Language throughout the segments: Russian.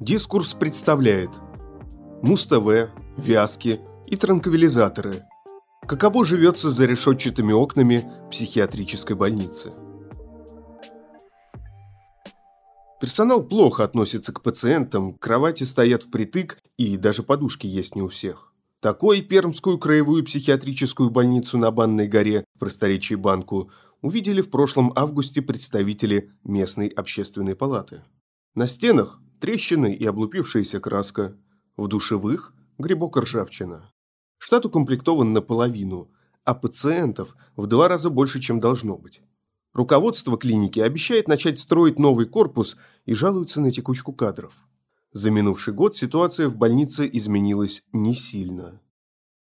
Дискурс представляет Муз-ТВ, Вязки и транквилизаторы. Каково живется за решетчатыми окнами психиатрической больницы? Персонал плохо относится к пациентам, кровати стоят впритык и даже подушки есть не у всех. Такой Пермскую краевую психиатрическую больницу на Банной горе просторечии Банку увидели в прошлом августе представители местной общественной палаты. На стенах трещины и облупившаяся краска. В душевых – грибок ржавчина. Штат укомплектован наполовину, а пациентов в два раза больше, чем должно быть. Руководство клиники обещает начать строить новый корпус и жалуется на текучку кадров. За минувший год ситуация в больнице изменилась не сильно.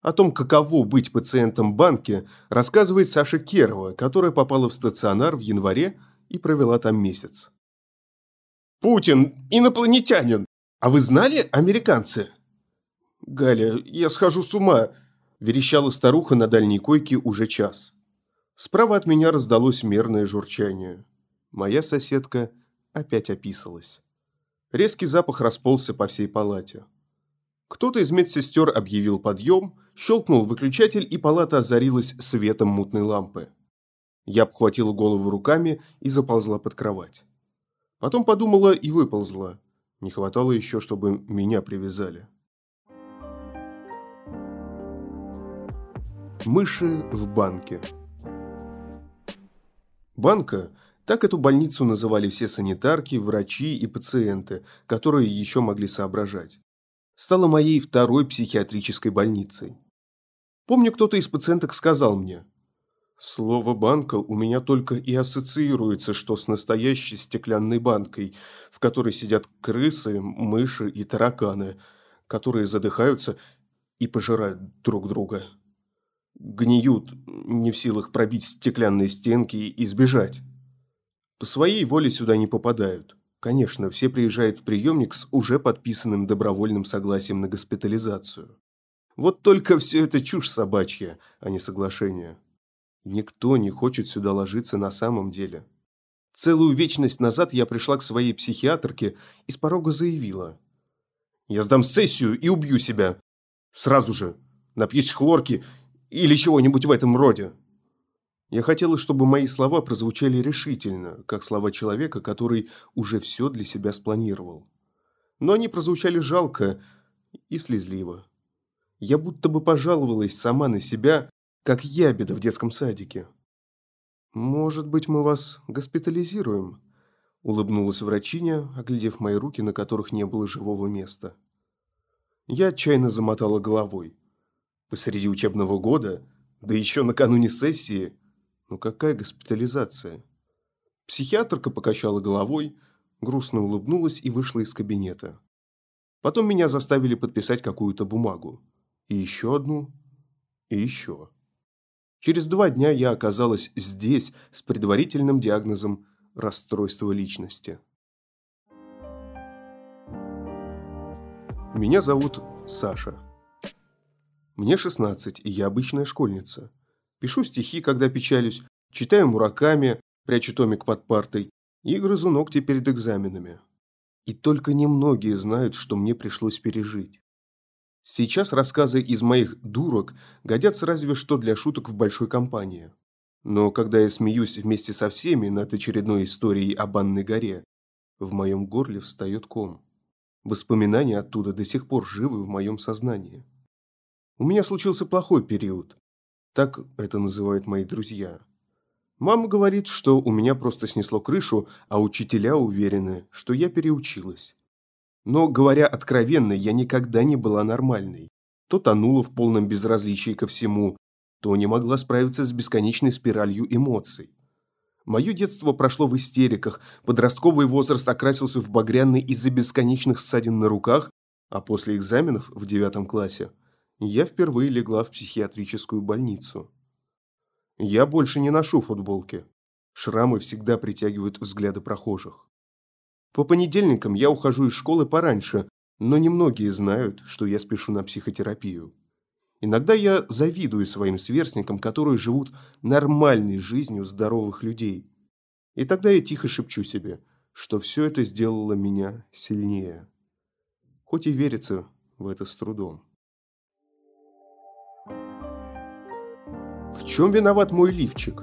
О том, каково быть пациентом банки, рассказывает Саша Керова, которая попала в стационар в январе и провела там месяц. Путин – инопланетянин. А вы знали, американцы?» «Галя, я схожу с ума», – верещала старуха на дальней койке уже час. Справа от меня раздалось мерное журчание. Моя соседка опять описалась. Резкий запах расползся по всей палате. Кто-то из медсестер объявил подъем, щелкнул выключатель, и палата озарилась светом мутной лампы. Я обхватила голову руками и заползла под кровать. Потом подумала и выползла. Не хватало еще, чтобы меня привязали. Мыши в банке. Банка – так эту больницу называли все санитарки, врачи и пациенты, которые еще могли соображать. Стала моей второй психиатрической больницей. Помню, кто-то из пациенток сказал мне – Слово «банка» у меня только и ассоциируется, что с настоящей стеклянной банкой, в которой сидят крысы, мыши и тараканы, которые задыхаются и пожирают друг друга. Гниют, не в силах пробить стеклянные стенки и сбежать. По своей воле сюда не попадают. Конечно, все приезжают в приемник с уже подписанным добровольным согласием на госпитализацию. Вот только все это чушь собачья, а не соглашение. Никто не хочет сюда ложиться на самом деле. Целую вечность назад я пришла к своей психиатрке и с порога заявила. Я сдам сессию и убью себя. Сразу же. Напьюсь хлорки или чего-нибудь в этом роде. Я хотела, чтобы мои слова прозвучали решительно, как слова человека, который уже все для себя спланировал. Но они прозвучали жалко и слезливо. Я будто бы пожаловалась сама на себя как ябеда в детском садике. «Может быть, мы вас госпитализируем?» – улыбнулась врачиня, оглядев мои руки, на которых не было живого места. Я отчаянно замотала головой. Посреди учебного года, да еще накануне сессии. Ну какая госпитализация? Психиатрка покачала головой, грустно улыбнулась и вышла из кабинета. Потом меня заставили подписать какую-то бумагу. И еще одну, и еще. Через два дня я оказалась здесь с предварительным диагнозом расстройства личности. Меня зовут Саша. Мне 16, и я обычная школьница. Пишу стихи, когда печалюсь, читаю мураками, прячу томик под партой и грызу ногти перед экзаменами. И только немногие знают, что мне пришлось пережить. Сейчас рассказы из моих «дурок» годятся разве что для шуток в большой компании. Но когда я смеюсь вместе со всеми над очередной историей о Банной горе, в моем горле встает ком. Воспоминания оттуда до сих пор живы в моем сознании. У меня случился плохой период. Так это называют мои друзья. Мама говорит, что у меня просто снесло крышу, а учителя уверены, что я переучилась. Но, говоря откровенно, я никогда не была нормальной. То тонула в полном безразличии ко всему, то не могла справиться с бесконечной спиралью эмоций. Мое детство прошло в истериках, подростковый возраст окрасился в багряный из-за бесконечных ссадин на руках, а после экзаменов в девятом классе я впервые легла в психиатрическую больницу. Я больше не ношу футболки. Шрамы всегда притягивают взгляды прохожих. По понедельникам я ухожу из школы пораньше, но немногие знают, что я спешу на психотерапию. Иногда я завидую своим сверстникам, которые живут нормальной жизнью здоровых людей. И тогда я тихо шепчу себе, что все это сделало меня сильнее. хоть и верится в это с трудом. В чем виноват мой лифчик?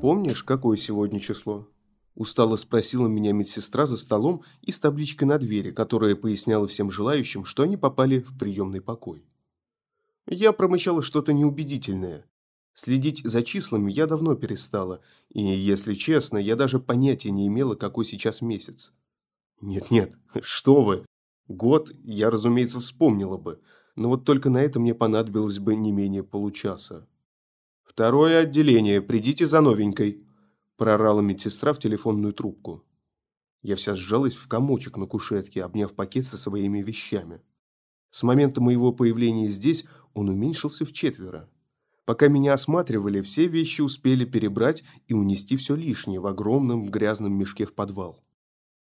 Помнишь, какое сегодня число? Устало спросила меня медсестра за столом и с табличкой на двери, которая поясняла всем желающим, что они попали в приемный покой. Я промычала что-то неубедительное. Следить за числами я давно перестала, и, если честно, я даже понятия не имела, какой сейчас месяц. Нет-нет, что вы. Год я, разумеется, вспомнила бы, но вот только на это мне понадобилось бы не менее получаса. «Второе отделение, придите за новенькой», – прорала медсестра в телефонную трубку. Я вся сжалась в комочек на кушетке, обняв пакет со своими вещами. С момента моего появления здесь он уменьшился в четверо. Пока меня осматривали, все вещи успели перебрать и унести все лишнее в огромном грязном мешке в подвал.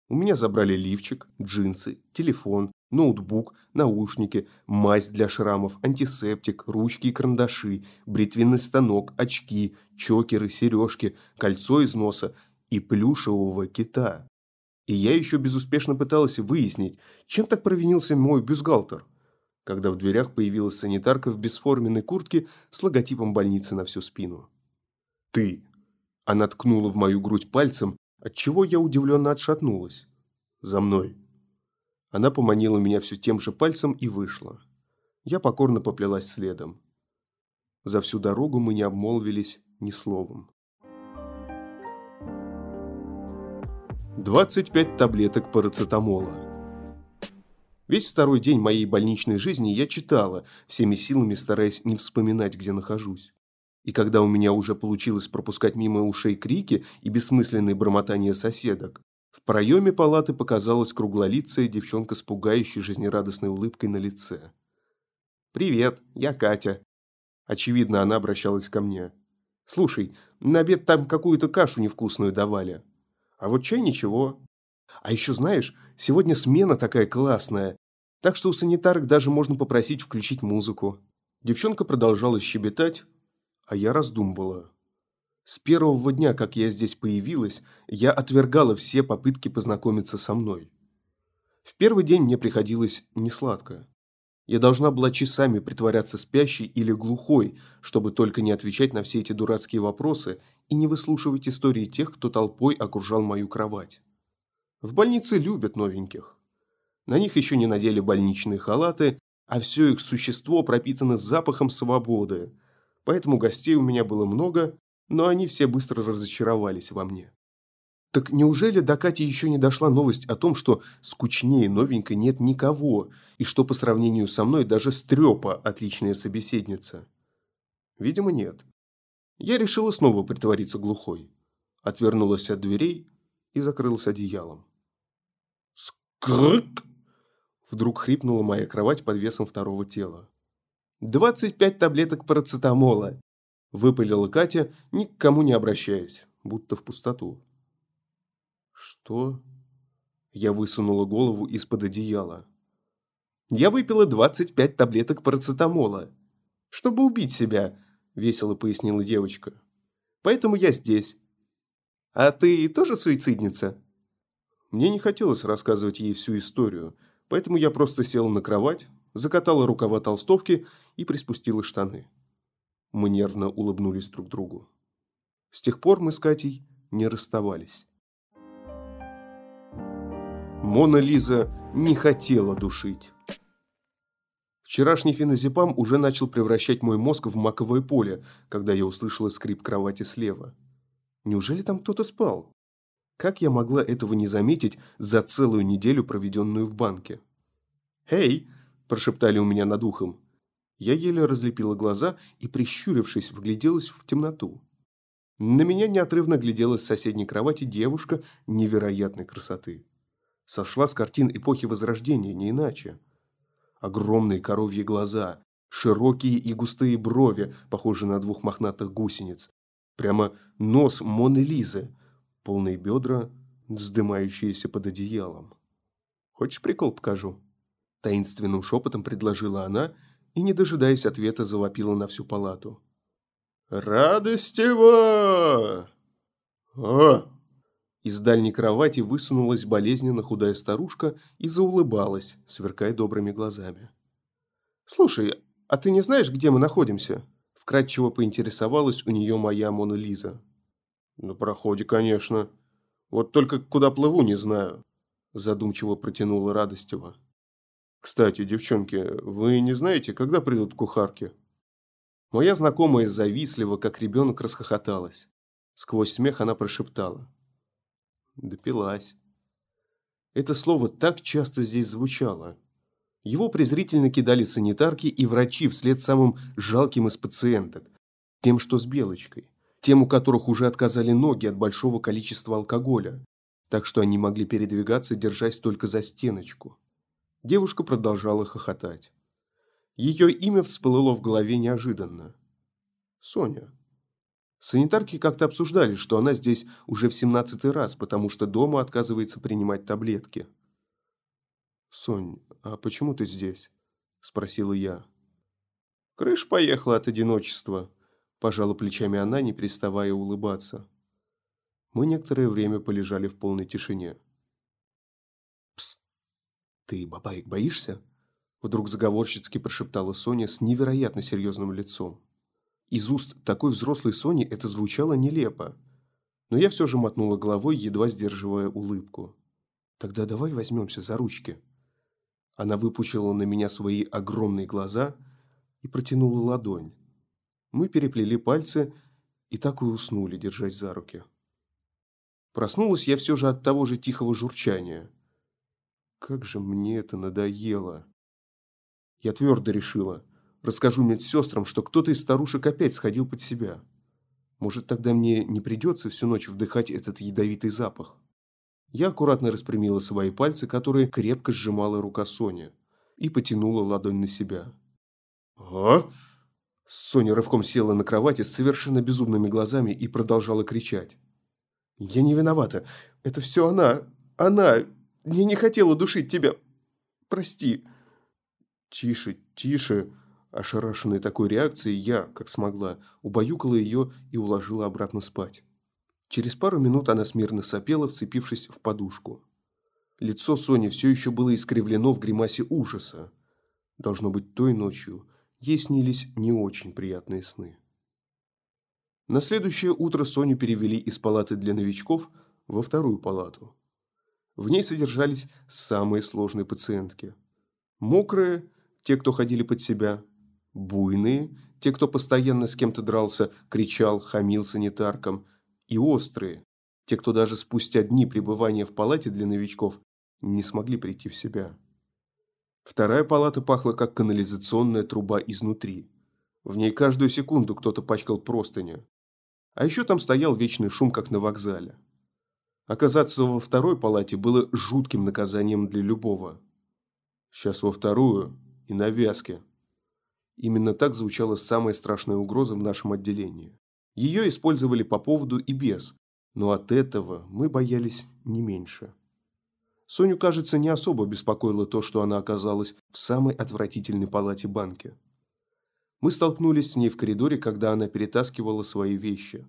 У меня забрали лифчик, джинсы, телефон, ноутбук, наушники, мазь для шрамов, антисептик, ручки и карандаши, бритвенный станок, очки, чокеры, сережки, кольцо из носа и плюшевого кита. И я еще безуспешно пыталась выяснить, чем так провинился мой бюстгальтер, когда в дверях появилась санитарка в бесформенной куртке с логотипом больницы на всю спину. «Ты!» Она ткнула в мою грудь пальцем, отчего я удивленно отшатнулась. «За мной!» Она поманила меня все тем же пальцем и вышла. Я покорно поплелась следом. За всю дорогу мы не обмолвились ни словом. 25 таблеток парацетамола. Весь второй день моей больничной жизни я читала, всеми силами стараясь не вспоминать, где нахожусь. И когда у меня уже получилось пропускать мимо ушей крики и бессмысленные бормотания соседок, в проеме палаты показалась круглолицая девчонка с пугающей жизнерадостной улыбкой на лице. «Привет, я Катя». Очевидно, она обращалась ко мне. «Слушай, на обед там какую-то кашу невкусную давали. А вот чай ничего. А еще знаешь, сегодня смена такая классная, так что у санитарок даже можно попросить включить музыку». Девчонка продолжала щебетать, а я раздумывала. С первого дня, как я здесь появилась, я отвергала все попытки познакомиться со мной. В первый день мне приходилось несладко. Я должна была часами притворяться спящей или глухой, чтобы только не отвечать на все эти дурацкие вопросы и не выслушивать истории тех, кто толпой окружал мою кровать. В больнице любят новеньких. На них еще не надели больничные халаты, а все их существо пропитано запахом свободы. Поэтому гостей у меня было много, но они все быстро разочаровались во мне. Так неужели до Кати еще не дошла новость о том, что скучнее новенькой нет никого, и что по сравнению со мной даже Стрепа отличная собеседница? Видимо, нет. Я решила снова притвориться глухой. Отвернулась от дверей и закрылась одеялом. «Скрык!» Вдруг хрипнула моя кровать под весом второго тела. «Двадцать пять таблеток парацетамола!» Выпалила Катя, ни к кому не обращаясь, будто в пустоту. «Что?» Я высунула голову из-под одеяла. «Я выпила 25 таблеток парацетамола, чтобы убить себя», – весело пояснила девочка. «Поэтому я здесь. А ты тоже суицидница?» Мне не хотелось рассказывать ей всю историю, поэтому я просто села на кровать, закатала рукава толстовки и приспустила штаны. Мы нервно улыбнулись друг другу. С тех пор мы с Катей не расставались. Мона Лиза не хотела душить. Вчерашний феназепам уже начал превращать мой мозг в маковое поле, когда я услышала скрип кровати слева. Неужели там кто-то спал? Как я могла этого не заметить за целую неделю, проведенную в банке? «Эй!» – прошептали у меня над ухом. Я еле разлепила глаза и, прищурившись, вгляделась в темноту. На меня неотрывно глядела с соседней кровати девушка невероятной красоты. Сошла с картин эпохи Возрождения, не иначе. Огромные коровьи глаза, широкие и густые брови, похожие на двух мохнатых гусениц. Прямо нос Моны Лизы, полные бедра, вздымающиеся под одеялом. «Хочешь прикол покажу?» Таинственным шепотом предложила она – и, не дожидаясь ответа, завопила на всю палату. «Радостева!» «О!» Из дальней кровати высунулась болезненно худая старушка и заулыбалась, сверкая добрыми глазами. «Слушай, а ты не знаешь, где мы находимся?» Вкратчиво поинтересовалась у нее моя Мона Лиза. «На проходе, конечно. Вот только куда плыву, не знаю», задумчиво протянула Радостева. «Кстати, девчонки, вы не знаете, когда придут кухарки?» Моя знакомая завистливо, как ребенок, расхохоталась. Сквозь смех она прошептала. Допилась. Это слово так часто здесь звучало. Его презрительно кидали санитарки и врачи вслед самым жалким из пациенток, тем, что с белочкой, тем, у которых уже отказали ноги от большого количества алкоголя, так что они могли передвигаться, держась только за стеночку. Девушка продолжала хохотать. Ее имя всплыло в голове неожиданно. Соня. Санитарки как-то обсуждали, что она здесь уже в семнадцатый раз, потому что дома отказывается принимать таблетки. «Сонь, а почему ты здесь?» – спросила я. «Крыш поехала от одиночества», – пожала плечами она, не переставая улыбаться. Мы некоторое время полежали в полной тишине. «Пс! Ты, бабаек, боишься?» Вдруг заговорщицки прошептала Соня с невероятно серьезным лицом. Из уст такой взрослой Сони это звучало нелепо. Но я все же мотнула головой, едва сдерживая улыбку. «Тогда давай возьмемся за ручки», она выпучила на меня свои огромные глаза и протянула ладонь. Мы переплели пальцы и так и уснули, держась за руки. Проснулась я все же от того же тихого журчания. Как же мне это надоело. Я твердо решила. Расскажу медсестрам, что кто-то из старушек опять сходил под себя. Может, тогда мне не придется всю ночь вдыхать этот ядовитый запах. Я аккуратно распрямила свои пальцы, которые крепко сжимала рука Сони, и потянула ладонь на себя. «А?» Соня рывком села на кровати с совершенно безумными глазами и продолжала кричать. «Я не виновата. Это все она. Она. Я не хотела душить тебя. Прости». «Тише, тише». Ошарашенной такой реакцией я, как смогла, убаюкала ее и уложила обратно спать. Через пару минут она смирно сопела, вцепившись в подушку. Лицо Сони все еще было искривлено в гримасе ужаса. Должно быть, той ночью ей снились не очень приятные сны. На следующее утро Соню перевели из палаты для новичков во вторую палату. В ней содержались самые сложные пациентки. Мокрые – те, кто ходили под себя, буйные – те, кто постоянно с кем-то дрался, кричал, хамил санитаркам – и острые, те, кто даже спустя дни пребывания в палате для новичков не смогли прийти в себя. Вторая палата пахла, как канализационная труба изнутри. В ней каждую секунду кто-то пачкал простыню. А еще там стоял вечный шум, как на вокзале. Оказаться во второй палате было жутким наказанием для любого. Сейчас во вторую и на вязке. Именно так звучала самая страшная угроза в нашем отделении. Ее использовали по поводу и без, но от этого мы боялись не меньше. Соню, кажется, не особо беспокоило то, что она оказалась в самой отвратительной палате банки. Мы столкнулись с ней в коридоре, когда она перетаскивала свои вещи.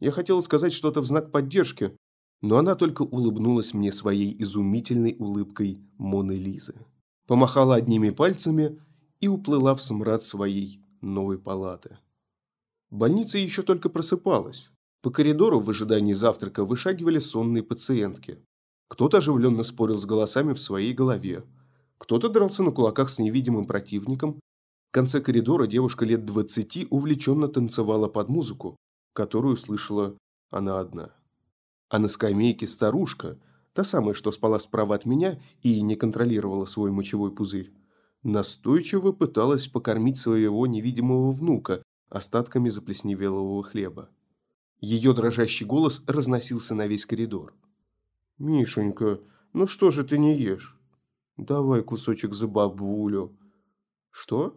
Я хотела сказать что-то в знак поддержки, но она только улыбнулась мне своей изумительной улыбкой Моны Лизы. Помахала одними пальцами и уплыла в смрад своей новой палаты. Больница еще только просыпалась. По коридору в ожидании завтрака вышагивали сонные пациентки. Кто-то оживленно спорил с голосами в своей голове. Кто-то дрался на кулаках с невидимым противником. В конце коридора девушка лет двадцати увлеченно танцевала под музыку, которую слышала она одна. А на скамейке старушка, та самая, что спала справа от меня и не контролировала свой мочевой пузырь, настойчиво пыталась покормить своего невидимого внука, остатками заплесневелого хлеба. Ее дрожащий голос разносился на весь коридор. «Мишенька, ну что же ты не ешь? Давай кусочек за бабулю». «Что?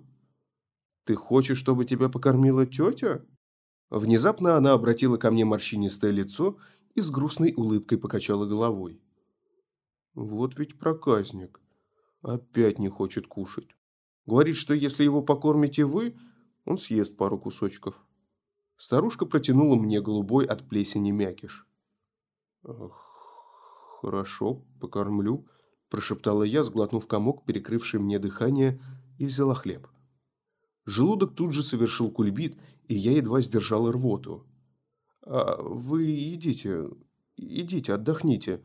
Ты хочешь, чтобы тебя покормила тетя?» Внезапно она обратила ко мне морщинистое лицо и с грустной улыбкой покачала головой. «Вот ведь проказник. Опять не хочет кушать. Говорит, что если его покормите вы, он съест пару кусочков. Старушка протянула мне голубой от плесени мякиш. «Хорошо, покормлю», – прошептала я, сглотнув комок, перекрывший мне дыхание, и взяла хлеб. Желудок тут же совершил кульбит, и я едва сдержала рвоту. «А вы идите, идите, отдохните.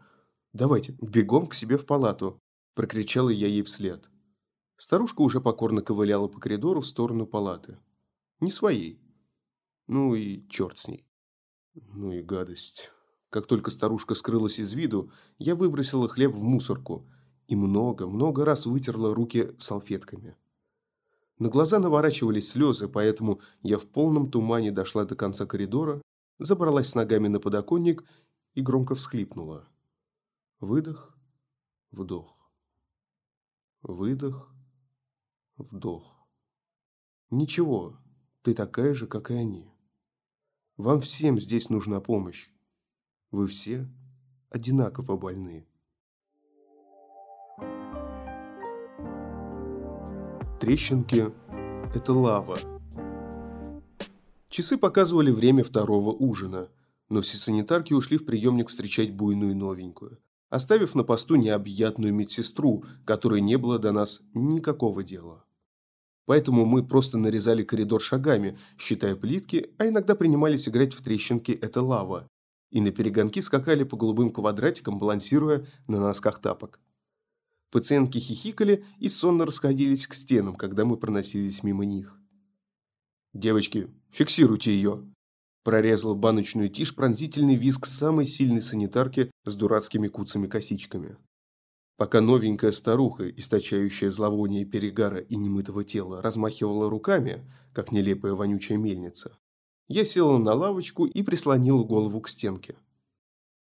Давайте, бегом к себе в палату», – прокричала я ей вслед. Старушка уже покорно ковыляла по коридору в сторону палаты. Не своей. Ну и черт с ней. Ну и гадость. Как только старушка скрылась из виду, я выбросила хлеб в мусорку и много-много раз вытерла руки салфетками. На глаза наворачивались слезы, поэтому я в полном тумане дошла до конца коридора, забралась с ногами на подоконник и громко всхлипнула. Выдох, вдох. Выдох, вдох. Ничего, ты такая же, как и они. Вам всем здесь нужна помощь. Вы все одинаково больны. Трещинки – это лава. Часы показывали время второго ужина, но все санитарки ушли в приемник встречать буйную новенькую, оставив на посту необъятную медсестру, которой не было до нас никакого дела. Поэтому мы просто нарезали коридор шагами, считая плитки, а иногда принимались играть в трещинки «это лава», и на перегонки скакали по голубым квадратикам, балансируя на носках тапок. Пациентки хихикали и сонно расходились к стенам, когда мы проносились мимо них. «Девочки, фиксируйте ее!» Прорезал баночную тишь пронзительный визг самой сильной санитарки с дурацкими куцами-косичками. Пока новенькая старуха, источающая зловоние перегара и немытого тела, размахивала руками, как нелепая вонючая мельница, я села на лавочку и прислонила голову к стенке.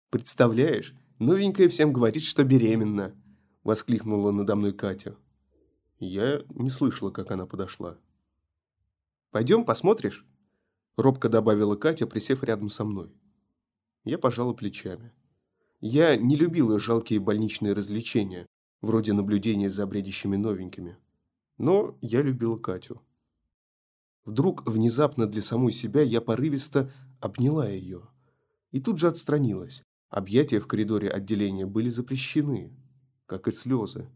«Представляешь, новенькая всем говорит, что беременна!» – воскликнула надо мной Катя. Я не слышала, как она подошла. «Пойдем, посмотришь?» – робко добавила Катя, присев рядом со мной. Я пожала плечами. Я не любила жалкие больничные развлечения, вроде наблюдения за бредящими новенькими. Но я любила Катю. Вдруг, внезапно для самой себя, я порывисто обняла ее. И тут же отстранилась. Объятия в коридоре отделения были запрещены, как и слезы.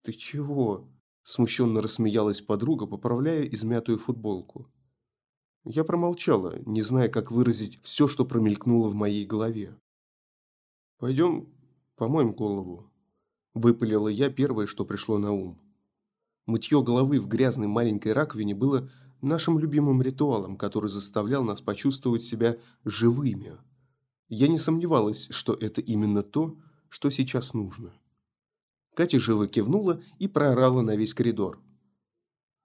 «Ты чего?» – смущенно рассмеялась подруга, поправляя измятую футболку. Я промолчала, не зная, как выразить все, что промелькнуло в моей голове. «Пойдем помоем голову», – выпалила я первое, что пришло на ум. Мытье головы в грязной маленькой раковине было нашим любимым ритуалом, который заставлял нас почувствовать себя живыми. Я не сомневалась, что это именно то, что сейчас нужно. Катя живо кивнула и проорала на весь коридор.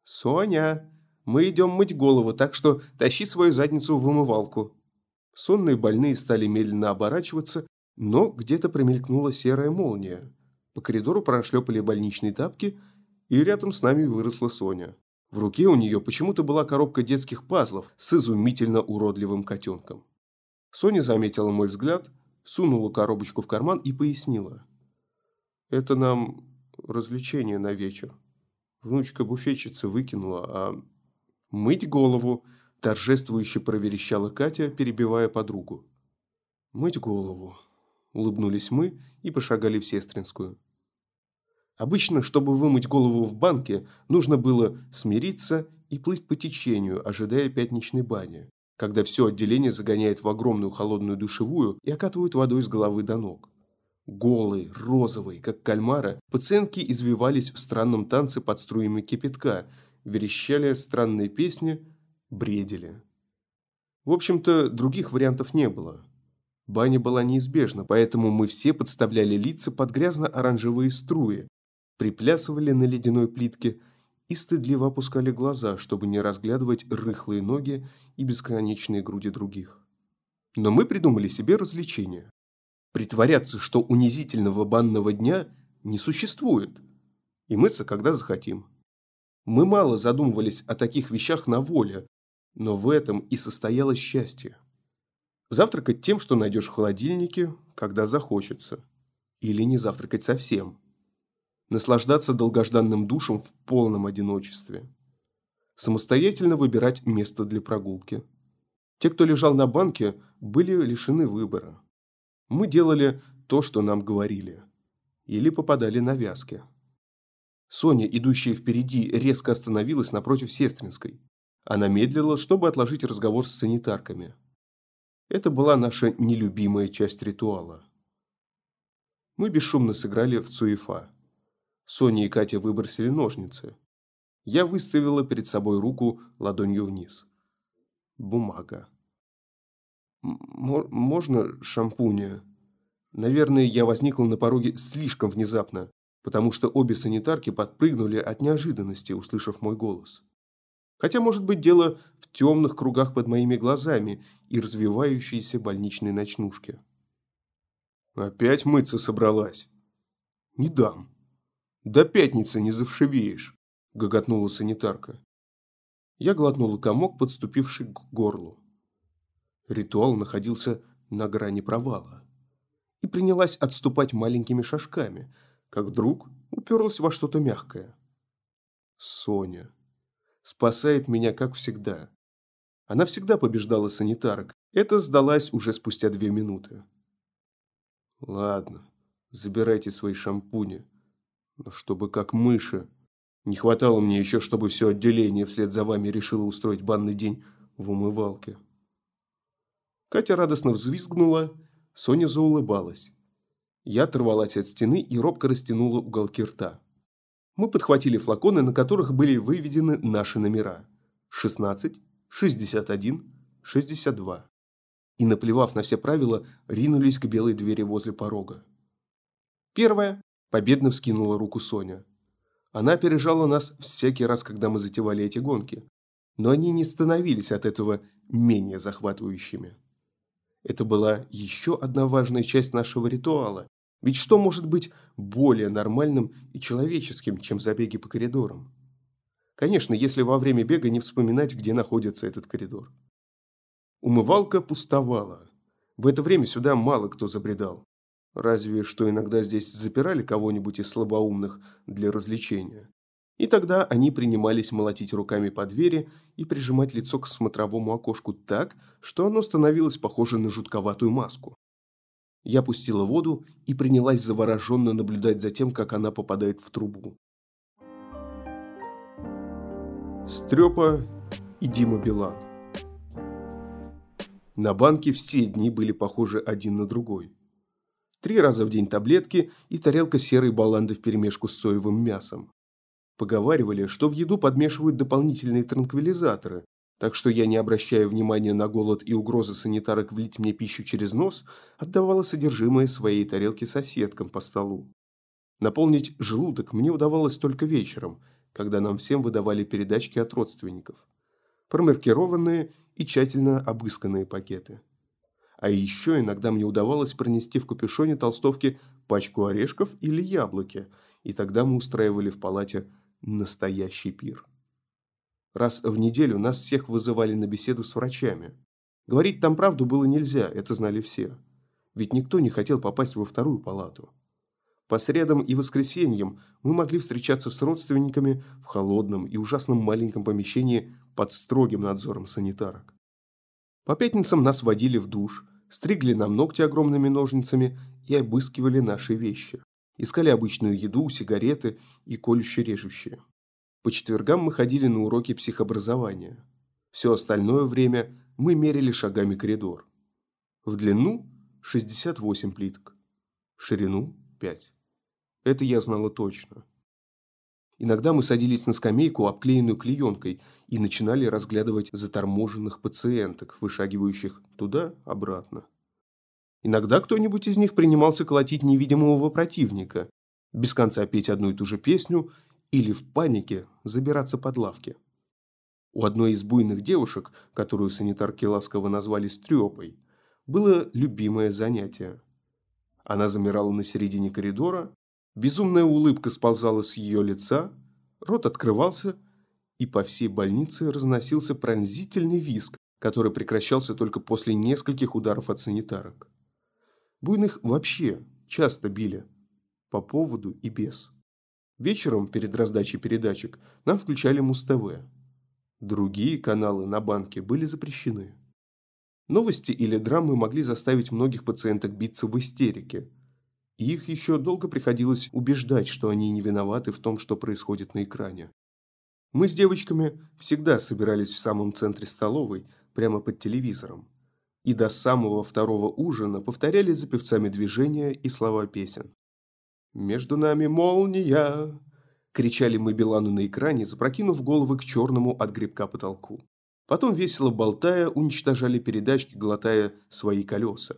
«Соня, мы идем мыть голову, так что тащи свою задницу в умывалку». Сонные больные стали медленно оборачиваться, но где-то промелькнула серая молния. По коридору прошлепали больничные тапки – и рядом с нами выросла Соня. В руке у нее почему-то была коробка детских пазлов с изумительно уродливым котенком. Соня заметила мой взгляд, сунула коробочку в карман и пояснила. «Это нам развлечение на вечер. Внучка буфетчицы выкинула, а мыть голову!» торжествующе проверещала Катя, перебивая подругу. «Мыть голову!» – улыбнулись мы и пошагали в Сестринскую. Обычно, чтобы вымыть голову в банке, нужно было смириться и плыть по течению, ожидая пятничной бани, когда все отделение загоняет в огромную холодную душевую и окатывают водой с головы до ног. Голые, розовые, как кальмара, пациентки извивались в странном танце под струями кипятка, верещали странные песни, бредили. В общем-то, других вариантов не было. Баня была неизбежна, поэтому мы все подставляли лица под грязно-оранжевые струи, приплясывали на ледяной плитке и стыдливо опускали глаза, чтобы не разглядывать рыхлые ноги и бесконечные груди других. Но мы придумали себе развлечение. Притворяться, что унизительного банного дня не существует, и мыться, когда захотим. Мы мало задумывались о таких вещах на воле, но в этом и состоялось счастье. Завтракать тем, что найдешь в холодильнике, когда захочется. Или не завтракать совсем наслаждаться долгожданным душем в полном одиночестве. Самостоятельно выбирать место для прогулки. Те, кто лежал на банке, были лишены выбора. Мы делали то, что нам говорили. Или попадали на вязки. Соня, идущая впереди, резко остановилась напротив Сестринской. Она медлила, чтобы отложить разговор с санитарками. Это была наша нелюбимая часть ритуала. Мы бесшумно сыграли в Цуефа. Соня и Катя выбросили ножницы. Я выставила перед собой руку ладонью вниз. Бумага. «Можно шампуня?» Наверное, я возникла на пороге слишком внезапно, потому что обе санитарки подпрыгнули от неожиданности, услышав мой голос. Хотя, может быть, дело в темных кругах под моими глазами и развивающейся больничной ночнушке. «Опять мыться собралась?» «Не дам». «До пятницы не завшивеешь», – гоготнула санитарка. Я глотнула комок, подступивший к горлу. Ритуал находился на грани провала. И принялась отступать маленькими шажками, как вдруг уперлась во что-то мягкое. Соня. Спасает меня, как всегда. Она всегда побеждала санитарок. Это сдалась уже спустя две минуты. Ладно, забирайте свои шампуни. Но чтобы как мыши. Не хватало мне еще, чтобы все отделение вслед за вами решило устроить банный день в умывалке. Катя радостно взвизгнула, Соня заулыбалась. Я оторвалась от стены и робко растянула уголки рта. Мы подхватили флаконы, на которых были выведены наши номера. 16, 61, 62. И, наплевав на все правила, ринулись к белой двери возле порога. Первая. Победно вскинула руку Соня. Она опережала нас всякий раз, когда мы затевали эти гонки. Но они не становились от этого менее захватывающими. Это была еще одна важная часть нашего ритуала. Ведь что может быть более нормальным и человеческим, чем забеги по коридорам? Конечно, если во время бега не вспоминать, где находится этот коридор. Умывалка пустовала. В это время сюда мало кто забредал. Разве что иногда здесь запирали кого-нибудь из слабоумных для развлечения. И тогда они принимались молотить руками по двери и прижимать лицо к смотровому окошку так, что оно становилось похоже на жутковатую маску. Я пустила воду и принялась завороженно наблюдать за тем, как она попадает в трубу. Стрепа и Дима Билан. На банке все дни были похожи один на другой. Три раза в день таблетки и тарелка серой баланды вперемешку с соевым мясом. Поговаривали, что в еду подмешивают дополнительные транквилизаторы, так что я, не обращая внимания на голод и угрозы санитарок влить мне пищу через нос, отдавала содержимое своей тарелки соседкам по столу. Наполнить желудок мне удавалось только вечером, когда нам всем выдавали передачки от родственников. Промаркированные и тщательно обысканные пакеты. А еще иногда мне удавалось пронести в капюшоне толстовки пачку орешков или яблоки, и тогда мы устраивали в палате настоящий пир. Раз в неделю нас всех вызывали на беседу с врачами. Говорить там правду было нельзя, это знали все. Ведь никто не хотел попасть во вторую палату. По средам и воскресеньям мы могли встречаться с родственниками в холодном и ужасном маленьком помещении под строгим надзором санитарок. По пятницам нас водили в душ, стригли нам ногти огромными ножницами и обыскивали наши вещи. Искали обычную еду, сигареты и колюще-режущие. По четвергам мы ходили на уроки психообразования. Все остальное время мы мерили шагами коридор. В длину 68 плиток, в ширину 5. Это я знала точно. Иногда мы садились на скамейку, обклеенную клеенкой, и начинали разглядывать заторможенных пациенток, вышагивающих туда-обратно. Иногда кто-нибудь из них принимался колотить невидимого противника, без конца петь одну и ту же песню или в панике забираться под лавки. У одной из буйных девушек, которую санитарки ласково назвали «стрёпой», было любимое занятие. Она замирала на середине коридора, безумная улыбка сползала с ее лица, рот открывался, и по всей больнице разносился пронзительный визг, который прекращался только после нескольких ударов от санитарок. Буйных вообще часто били. По поводу и без. Вечером, перед раздачей передачек, нам включали Муз-ТВ. Другие каналы на банке были запрещены. Новости или драмы могли заставить многих пациенток биться в истерике. И их еще долго приходилось убеждать, что они не виноваты в том, что происходит на экране. Мы с девочками всегда собирались в самом центре столовой, прямо под телевизором. И до самого второго ужина повторяли за певцами движения и слова песен. «Между нами молния!» – кричали мы Билану на экране, запрокинув головы к черному от грибка потолку. Потом, весело болтая, уничтожали передачки, глотая свои колеса.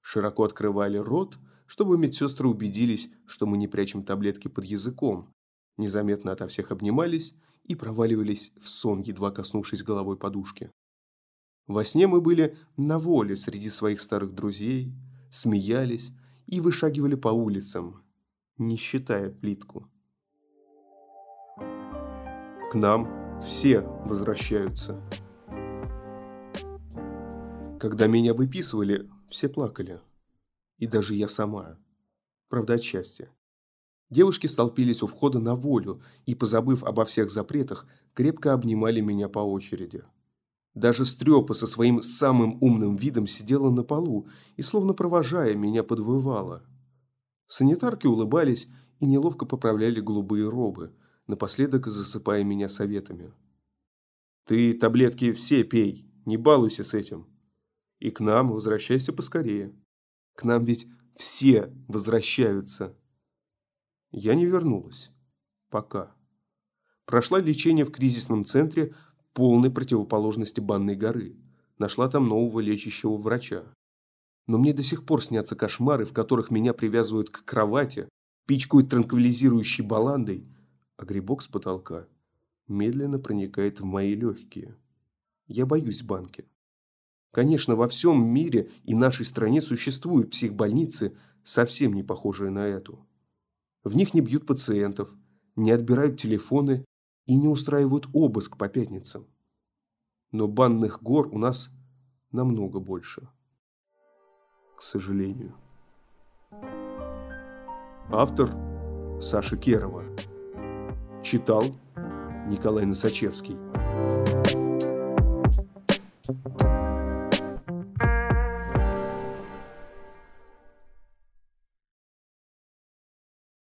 Широко открывали рот, чтобы медсестры убедились, что мы не прячем таблетки под языком. Незаметно ото всех обнимались и проваливались в сон, едва коснувшись головой подушки. Во сне мы были на воле среди своих старых друзей, смеялись и вышагивали по улицам, не считая плитку. К нам все возвращаются. Когда меня выписывали, все плакали. И даже я сама. Правда, от счастья. Девушки столпились у входа на волю и, позабыв обо всех запретах, крепко обнимали меня по очереди. Даже Стрёпа со своим самым умным видом сидела на полу и, словно провожая, меня подвывала – Санитарки улыбались и неловко поправляли голубые робы, напоследок засыпая меня советами. «Ты таблетки все пей, не балуйся с этим. И к нам возвращайся поскорее. К нам ведь все возвращаются». Я не вернулась. Пока. Прошла лечение в кризисном центре полной противоположности Банной горы. Нашла там нового лечащего врача. Но мне до сих пор снятся кошмары, в которых меня привязывают к кровати, пичкают транквилизирующей баландой, а грибок с потолка медленно проникает в мои легкие. Я боюсь банки. Конечно, во всем мире и нашей стране существуют психбольницы, совсем не похожие на эту. В них не бьют пациентов, не отбирают телефоны и не устраивают обыск по пятницам. Но банных гор у нас намного больше к сожалению. Автор Саша Керова. Читал Николай Носачевский. thank you